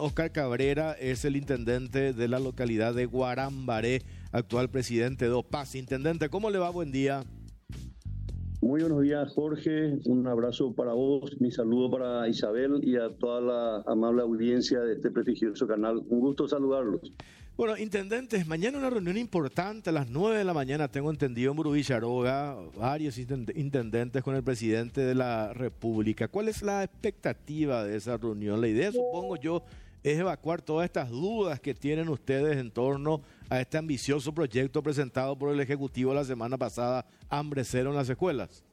Oscar Cabrera es el intendente de la localidad de Guarambaré, actual presidente de OPAS. Intendente, ¿cómo le va? Buen día. Muy buenos días, Jorge. Un abrazo para vos, mi saludo para Isabel y a toda la amable audiencia de este prestigioso canal. Un gusto saludarlos. Bueno, intendentes, mañana una reunión importante a las 9 de la mañana, tengo entendido, en Burubicharoga, varios intendentes con el presidente de la República. ¿Cuál es la expectativa de esa reunión? La idea, supongo yo, es evacuar todas estas dudas que tienen ustedes en torno a este ambicioso proyecto presentado por el Ejecutivo la semana pasada, Hambre Cero en las escuelas.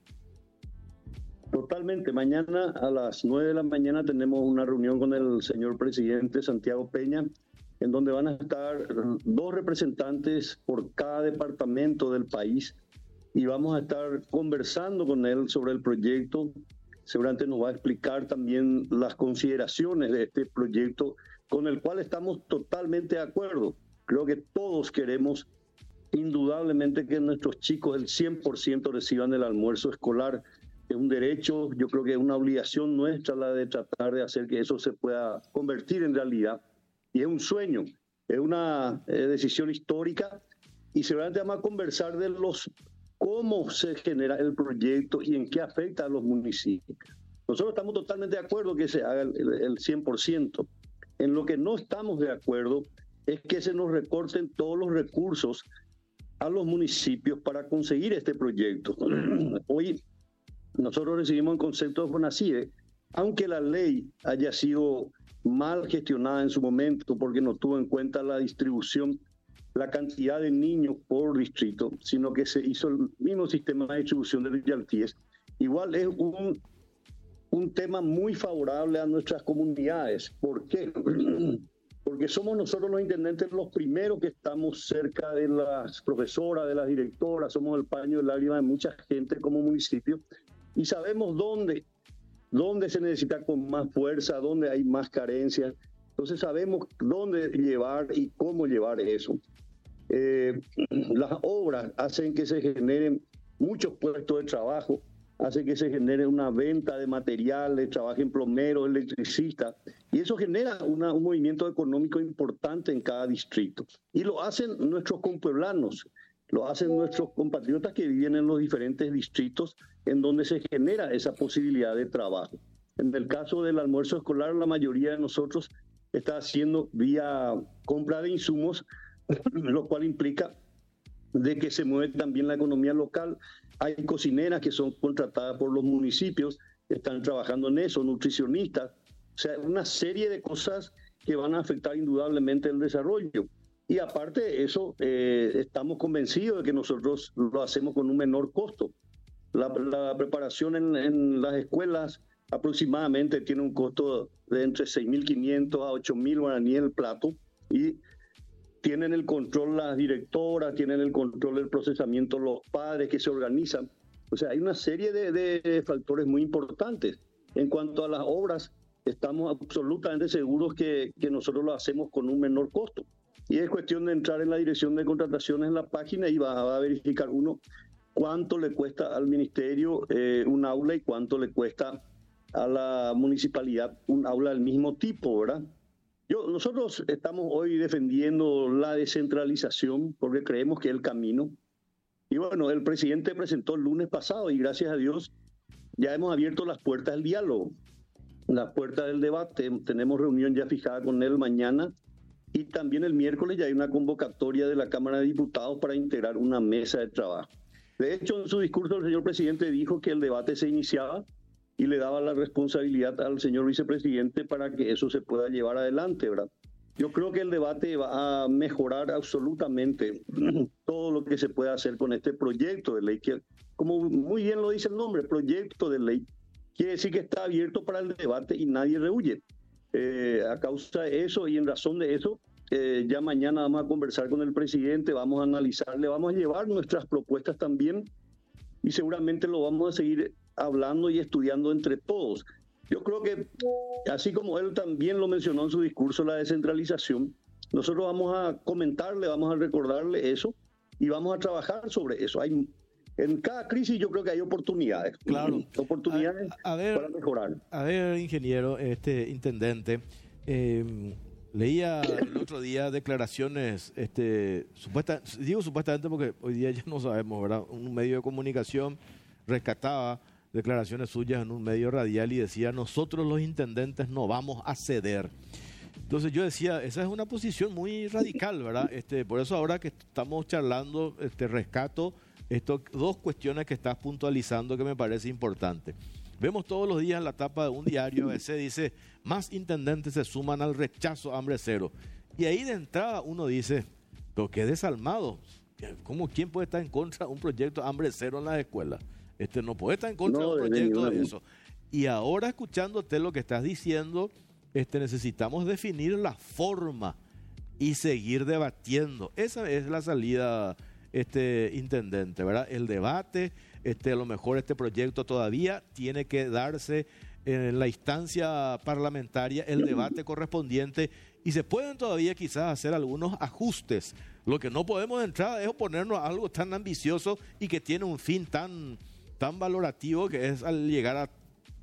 Totalmente. Mañana a las 9 de la mañana tenemos una reunión con el señor presidente Santiago Peña, en donde van a estar dos representantes por cada departamento del país y vamos a estar conversando con él sobre el proyecto seguramente nos va a explicar también las consideraciones de este proyecto con el cual estamos totalmente de acuerdo. Creo que todos queremos indudablemente que nuestros chicos el 100% reciban el almuerzo escolar. Es un derecho, yo creo que es una obligación nuestra la de tratar de hacer que eso se pueda convertir en realidad. Y es un sueño, es una eh, decisión histórica y seguramente vamos a conversar de los cómo se genera el proyecto y en qué afecta a los municipios. Nosotros estamos totalmente de acuerdo que se haga el, 100%. En lo que no estamos de acuerdo es que se nos recorten todos los recursos a los municipios para conseguir este proyecto. Hoy nosotros recibimos el concepto de FONACIE, aunque la ley haya sido mal gestionada en su momento porque no tuvo en cuenta la distribución la cantidad de niños por distrito, sino que se hizo el mismo sistema de distribución de royalties. Igual es un, un tema muy favorable a nuestras comunidades. ¿Por qué? Porque somos nosotros los intendentes los primeros que estamos cerca de las profesoras, de las directoras, somos el paño de lágrima de mucha gente como municipio y sabemos dónde, dónde se necesita con más fuerza, dónde hay más carencias. Entonces sabemos dónde llevar y cómo llevar eso. Eh, las obras hacen que se generen muchos puestos de trabajo, hacen que se genere una venta de materiales, trabajen plomeros, electricistas, y eso genera un movimiento económico importante en cada distrito. Y lo hacen nuestros compueblanos, lo hacen nuestros compatriotas que viven en los diferentes distritos en donde se genera esa posibilidad de trabajo. En el caso del almuerzo escolar, la mayoría de nosotros está haciendo vía compra de insumos lo cual implica de que se mueve también la economía local. Hay cocineras que son contratadas por los municipios, están trabajando en eso, nutricionistas, o sea, una serie de cosas que van a afectar indudablemente el desarrollo. Y aparte de eso, eh, estamos convencidos de que nosotros lo hacemos con un menor costo. La, preparación en, las escuelas aproximadamente tiene un costo de entre 6.500 a 8.000 guaraníes el plato y tienen el control las directoras, tienen el control del procesamiento los padres que se organizan. O sea, hay una serie de, factores muy importantes. En cuanto a las obras, estamos absolutamente seguros que, nosotros lo hacemos con un menor costo. Y es cuestión de entrar en la dirección de contrataciones en la página y va, a verificar uno cuánto le cuesta al ministerio eh, un aula y cuánto le cuesta a la municipalidad un aula del mismo tipo, ¿verdad? Yo, nosotros estamos hoy defendiendo la descentralización porque creemos que es el camino. Y bueno, el presidente presentó el lunes pasado y gracias a Dios ya hemos abierto las puertas del diálogo, las puertas del debate. Tenemos reunión ya fijada con él mañana y también el miércoles ya hay una convocatoria de la Cámara de Diputados para integrar una mesa de trabajo. De hecho, en su discurso el señor presidente dijo que el debate se iniciaba y le daba la responsabilidad al señor vicepresidente para que eso se pueda llevar adelante, ¿verdad? Yo creo que el debate va a mejorar absolutamente todo lo que se puede hacer con este proyecto de ley, que como muy bien lo dice el nombre, proyecto de ley, quiere decir que está abierto para el debate y nadie rehuye. Eh, a causa de eso y en razón de eso, eh, ya mañana vamos a conversar con el presidente, vamos a analizarle, vamos a llevar nuestras propuestas también y seguramente lo vamos a seguir hablando y estudiando entre todos. Yo creo que, así como él también lo mencionó en su discurso, la descentralización, nosotros vamos a comentarle, vamos a recordarle eso y vamos a trabajar sobre eso. Hay, en cada crisis yo creo que hay oportunidades. Claro. Oportunidades para mejorar. A ver, ingeniero, este intendente, Eh, leía el otro día declaraciones, este, supuesta, digo supuestamente porque hoy día ya no sabemos, ¿verdad? Un medio de comunicación rescataba declaraciones suyas en un medio radial y decía, nosotros los intendentes no vamos a ceder. Entonces yo decía, esa es una posición muy radical, ¿verdad? Este, por eso ahora que estamos charlando, este, rescato esto, dos cuestiones que estás puntualizando que me parece importante. Vemos todos los días en la tapa de un diario, a veces dice, más intendentes se suman al rechazo hambre cero. Y ahí de entrada uno dice, pero qué desalmado. ¿Cómo quién puede estar en contra de un proyecto hambre cero en las escuelas? Este no puede estar en contra de un proyecto de eso. Y ahora escuchándote lo que estás diciendo, este, necesitamos definir la forma y seguir debatiendo. Esa es la salida, este intendente, ¿verdad? El debate, este, a lo mejor este proyecto todavía tiene que darse en la instancia parlamentaria el debate correspondiente y se pueden todavía quizás hacer algunos ajustes. Lo que no podemos entrar es oponernos a algo tan ambicioso y que tiene un fin tan, tan valorativo que es al llegar a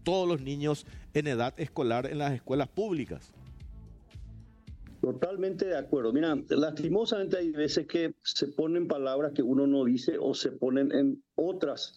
todos los niños en edad escolar en las escuelas públicas. Totalmente de acuerdo. Mira, lastimosamente hay veces que se ponen palabras que uno no dice o se ponen en otras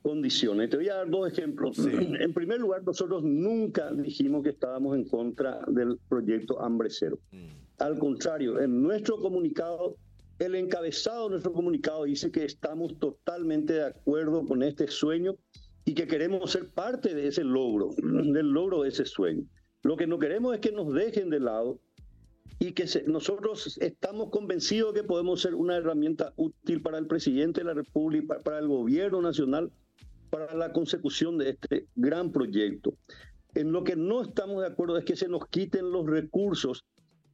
condiciones. Te voy a dar dos ejemplos. En primer lugar, nosotros nunca dijimos que estábamos en contra del proyecto Hambre Cero. Mm. Al contrario, en nuestro comunicado, el encabezado de nuestro comunicado dice que estamos totalmente de acuerdo con este sueño y que queremos ser parte de ese logro, del logro de ese sueño. Lo que no queremos es que nos dejen de lado y que nosotros estamos convencidos que podemos ser una herramienta útil para el presidente de la República, para el gobierno nacional, para la consecución de este gran proyecto. En lo que no estamos de acuerdo es que se nos quiten los recursos,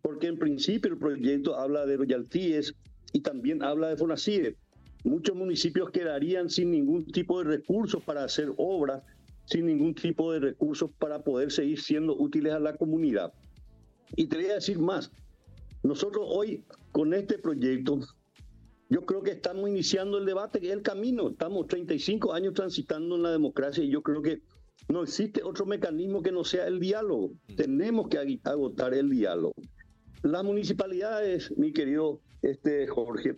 porque en principio el proyecto habla de royalties y también habla de FONACIDE muchos municipios quedarían sin ningún tipo de recursos para hacer obras, sin ningún tipo de recursos para poder seguir siendo útiles a la comunidad. Y te voy a decir más, nosotros hoy con este proyecto, yo creo que estamos iniciando el debate, que es el camino, estamos 35 años transitando en la democracia y yo creo que no existe otro mecanismo que no sea el diálogo. Tenemos que agotar el diálogo. Las municipalidades, mi querido este, Jorge,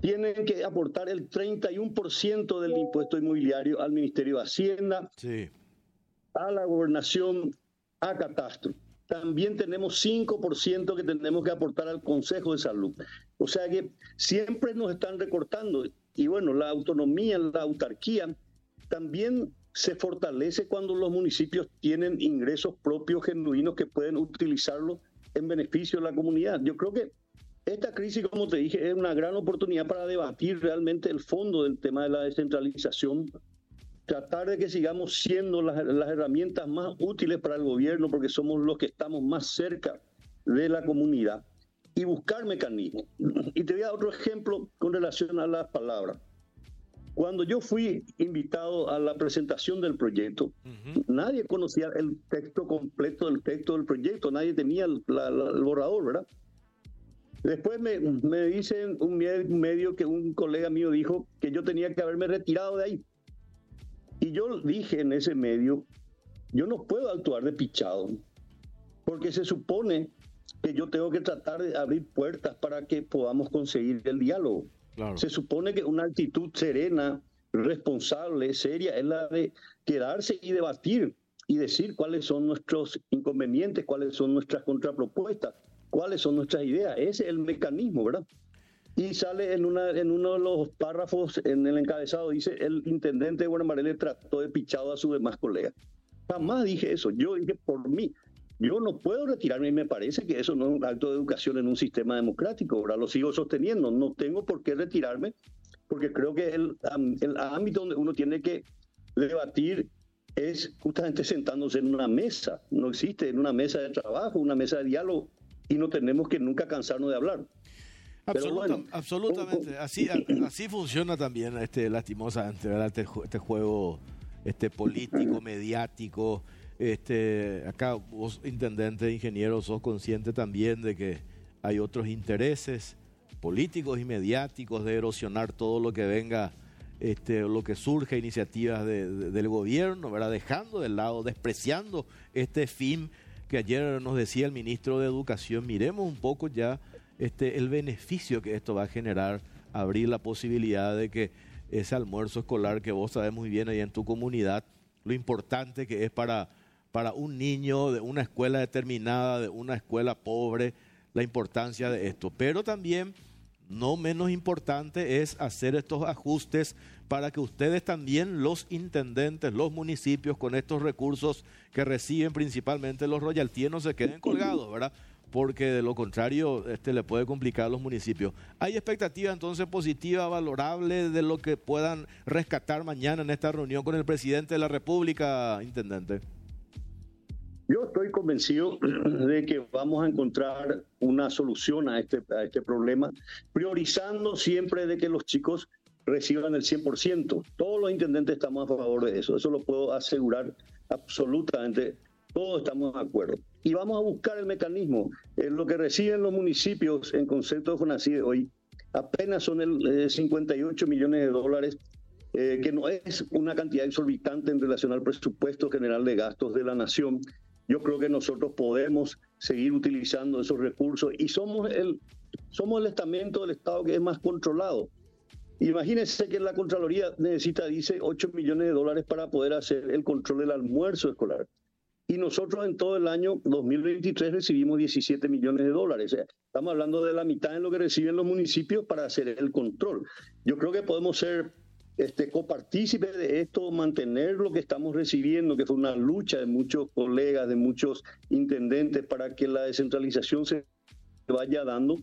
tienen que aportar el 31% del impuesto inmobiliario al Ministerio de Hacienda, a la gobernación, a catastro. También tenemos 5% que tenemos que aportar al Consejo de Salud. O sea que siempre nos están recortando. Y bueno, la autonomía, la autarquía, también se fortalece cuando los municipios tienen ingresos propios genuinos que pueden utilizarlo en beneficio de la comunidad. Yo creo que esta crisis, como te dije, es una gran oportunidad para debatir realmente el fondo del tema de la descentralización, tratar de que sigamos siendo las, herramientas más útiles para el gobierno, porque somos los que estamos más cerca de la comunidad, y buscar mecanismos. Y te voy a dar otro ejemplo con relación a las palabras. Cuando yo fui invitado a la presentación del proyecto, nadie conocía el texto completo del texto del proyecto, nadie tenía el borrador, ¿verdad? Después me, me dicen un medio que un colega mío dijo que yo tenía que haberme retirado de ahí. Y yo dije en ese medio, yo no puedo actuar de pichado, porque se supone que yo tengo que tratar de abrir puertas para que podamos conseguir el diálogo. Se supone que una actitud serena, responsable, seria, es la de quedarse y debatir y decir cuáles son nuestros inconvenientes, cuáles son nuestras contrapropuestas cuáles son nuestras ideas. Ese es el mecanismo, ¿verdad? Y sale en, una, en uno de los párrafos, en el encabezado, dice, el intendente de Guanamarele trató de pichado a sus demás colegas. Jamás dije eso, yo dije por mí. Yo no puedo retirarme y me parece que eso no es un acto de educación en un sistema democrático. Ahora lo sigo sosteniendo. No tengo por qué retirarme porque creo que el, el ámbito donde uno tiene que debatir es justamente sentándose en una mesa. No existe en una mesa de trabajo, una mesa de diálogo y no tenemos que nunca cansarnos de hablar. Absolutamente, así, así funciona también este lastimosamente, Este, este juego este político, mediático. Este, acá vos, intendente, ingeniero, sos consciente también de que hay otros intereses políticos y mediáticos de erosionar todo lo que venga, este, lo que surge, iniciativas del gobierno, ¿verdad? dejando de lado, despreciando este fin que ayer nos decía el ministro de Educación, miremos un poco ya este, el beneficio que esto va a generar, abrir la posibilidad de que ese almuerzo escolar que vos sabés muy bien ahí en tu comunidad, lo importante que es para, para un niño de una escuela determinada, de una escuela pobre, la importancia de esto. Pero también, no menos importante, es hacer estos ajustes para que ustedes también, los intendentes, los municipios, con estos recursos que reciben principalmente los royalties, no se queden colgados, ¿verdad? Porque de lo contrario este le puede complicar a los municipios. ¿Hay expectativa entonces positiva, valorable de lo que puedan rescatar mañana en esta reunión con el presidente de la República, intendente? Yo estoy convencido de que vamos a encontrar una solución a este, a este problema, priorizando siempre de que los chicos reciban el 100%. Todos los intendentes estamos a favor de eso, eso lo puedo asegurar absolutamente todos estamos de acuerdo. Y vamos a buscar el mecanismo. lo que reciben los municipios en concepto de FONACIDE hoy apenas son el 58 eh, millones de dólares, eh, que no es una cantidad exorbitante en relación al presupuesto general de gastos de la nación. Yo creo que nosotros podemos seguir utilizando esos recursos y somos el, somos el estamento del Estado que es más controlado. Imagínense que la Contraloría necesita, dice, 8 millones de dólares para poder hacer el control del almuerzo escolar y nosotros en todo el año 2023 recibimos 17 millones de dólares. estamos hablando de la mitad de lo que reciben los municipios para hacer el control. Yo creo que podemos ser este, copartícipes de esto, mantener lo que estamos recibiendo, que fue una lucha de muchos colegas, de muchos intendentes, para que la descentralización se vaya dando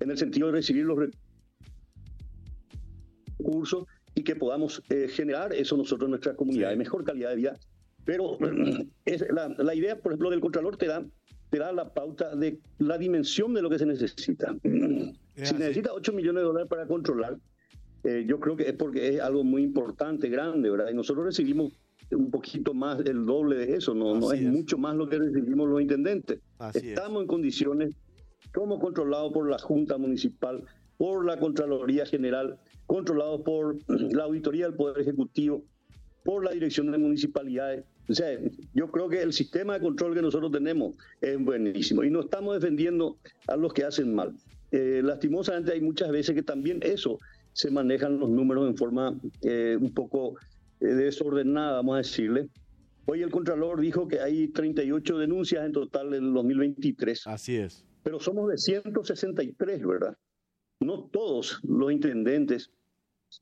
en el sentido de recibir los recursos y que podamos eh, generar eso nosotros en nuestra comunidad, de mejor calidad de vida pero es la, idea, por ejemplo, del Contralor te da, te da la pauta de la dimensión de lo que se necesita. si necesita 8 millones de dólares para controlar, eh, yo creo que es porque es algo muy importante, grande, ¿verdad? Y nosotros recibimos un poquito más, el doble de eso, no, no es, mucho más lo que recibimos los intendentes. Estamos en condiciones, como controlados por la Junta Municipal, por la Contraloría General, controlados por la Auditoría del Poder Ejecutivo, por la Dirección de Municipalidades. O sea, yo creo que el sistema de control que nosotros tenemos es buenísimo y no estamos defendiendo a los que hacen mal. Eh, lastimosamente hay muchas veces que también eso se manejan los números en forma eh, un poco eh, desordenada, vamos a decirle. Hoy el Contralor dijo que hay 38 denuncias en total en el 2023. Así es. Pero somos de 163, ¿verdad? No todos los intendentes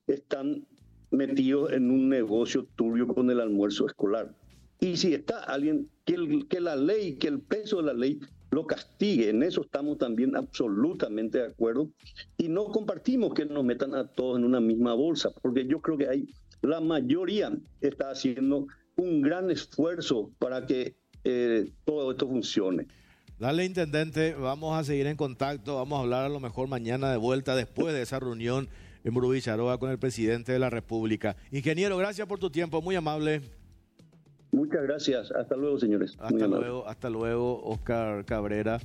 están metidos en un negocio turbio con el almuerzo escolar. Y si está alguien, que, la ley, que el peso de la ley lo castigue, en eso estamos también absolutamente de acuerdo. Y no compartimos que nos metan a todos en una misma bolsa, porque yo creo que hay, la mayoría está haciendo un gran esfuerzo para que eh, todo esto funcione. Dale, intendente, vamos a seguir en contacto, vamos a hablar a lo mejor mañana de vuelta después de esa reunión en Burubicharoa con el presidente de la República. Ingeniero, gracias por tu tiempo, muy amable. Muchas gracias. Hasta luego, señores. Hasta luego, hasta luego, Oscar Cabrera.